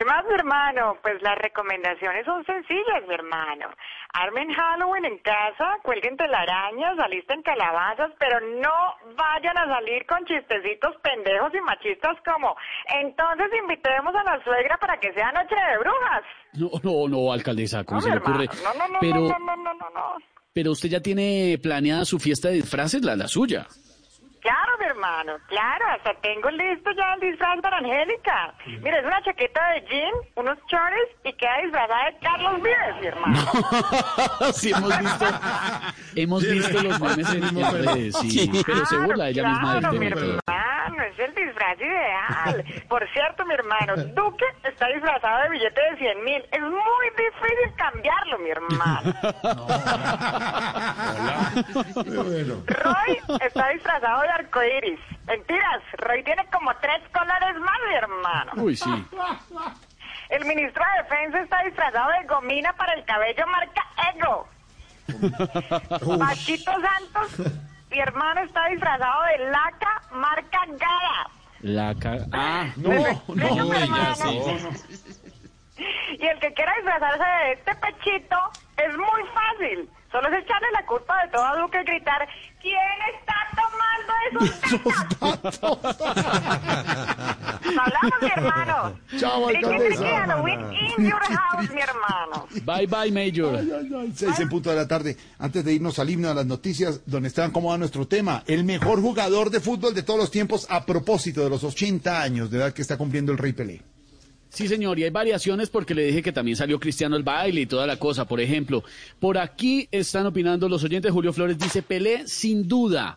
¿Qué más, mi hermano? Pues las recomendaciones son sencillas, mi hermano. Armen Halloween en casa, cuelguen telarañas, alisten calabazas, pero no vayan a salir con chistecitos pendejos y machistas como entonces invitemos a la suegra para que sea noche de brujas. No, no, no, alcaldesa, ¿cómo No, se le ocurre? No, no, no, pero, no, no, no, no, no. pero usted ya tiene planeada su fiesta de disfraces, la, la suya. Hermano, claro, hasta tengo listo ya el disfraz para Angélica. Mira, es una chaqueta de jean, unos chores y queda disfrazada de Carlos Vives, mi hermano. sí, hemos visto, hemos visto los memes en redes, sí, pero se burla ella misma del mi tema. Hermano, es el disfraz ideal. Por cierto, mi hermano, Duque está disfrazado de billete de 100 mil. Es muy difícil cambiarlo, mi hermano. Roy está disfrazado de arcoíris. Mentiras, Roy tiene como tres colores más, mi hermano. Uy, sí. El ministro de Defensa está disfrazado de gomina para el cabello marca Ego. Pachito Santos, mi hermano, está disfrazado de laca marca Gara. La ca- Ah, no, no, hermano. sí. Y el que quiera disfrazarse de este pechito es muy fácil. Solo es echarle la culpa de todo a Duque y gritar ¿Quién está tomando esos tetas? Nos hablamos, mi hermano. Chao, alcaldesa. in your house, mi hermano. Bye, bye, Major. Seis en punto de la tarde. Antes de irnos al himno a las noticias, donde Esteban, ¿cómo va nuestro tema? El mejor jugador de fútbol de todos los tiempos a propósito de los 80 años de edad que está cumpliendo el Rey Pelé. Sí, señor, y hay variaciones porque le dije que también salió Cristiano el baile y toda la cosa. Por ejemplo, por aquí están opinando los oyentes. Julio Flores dice, Pelé, sin duda.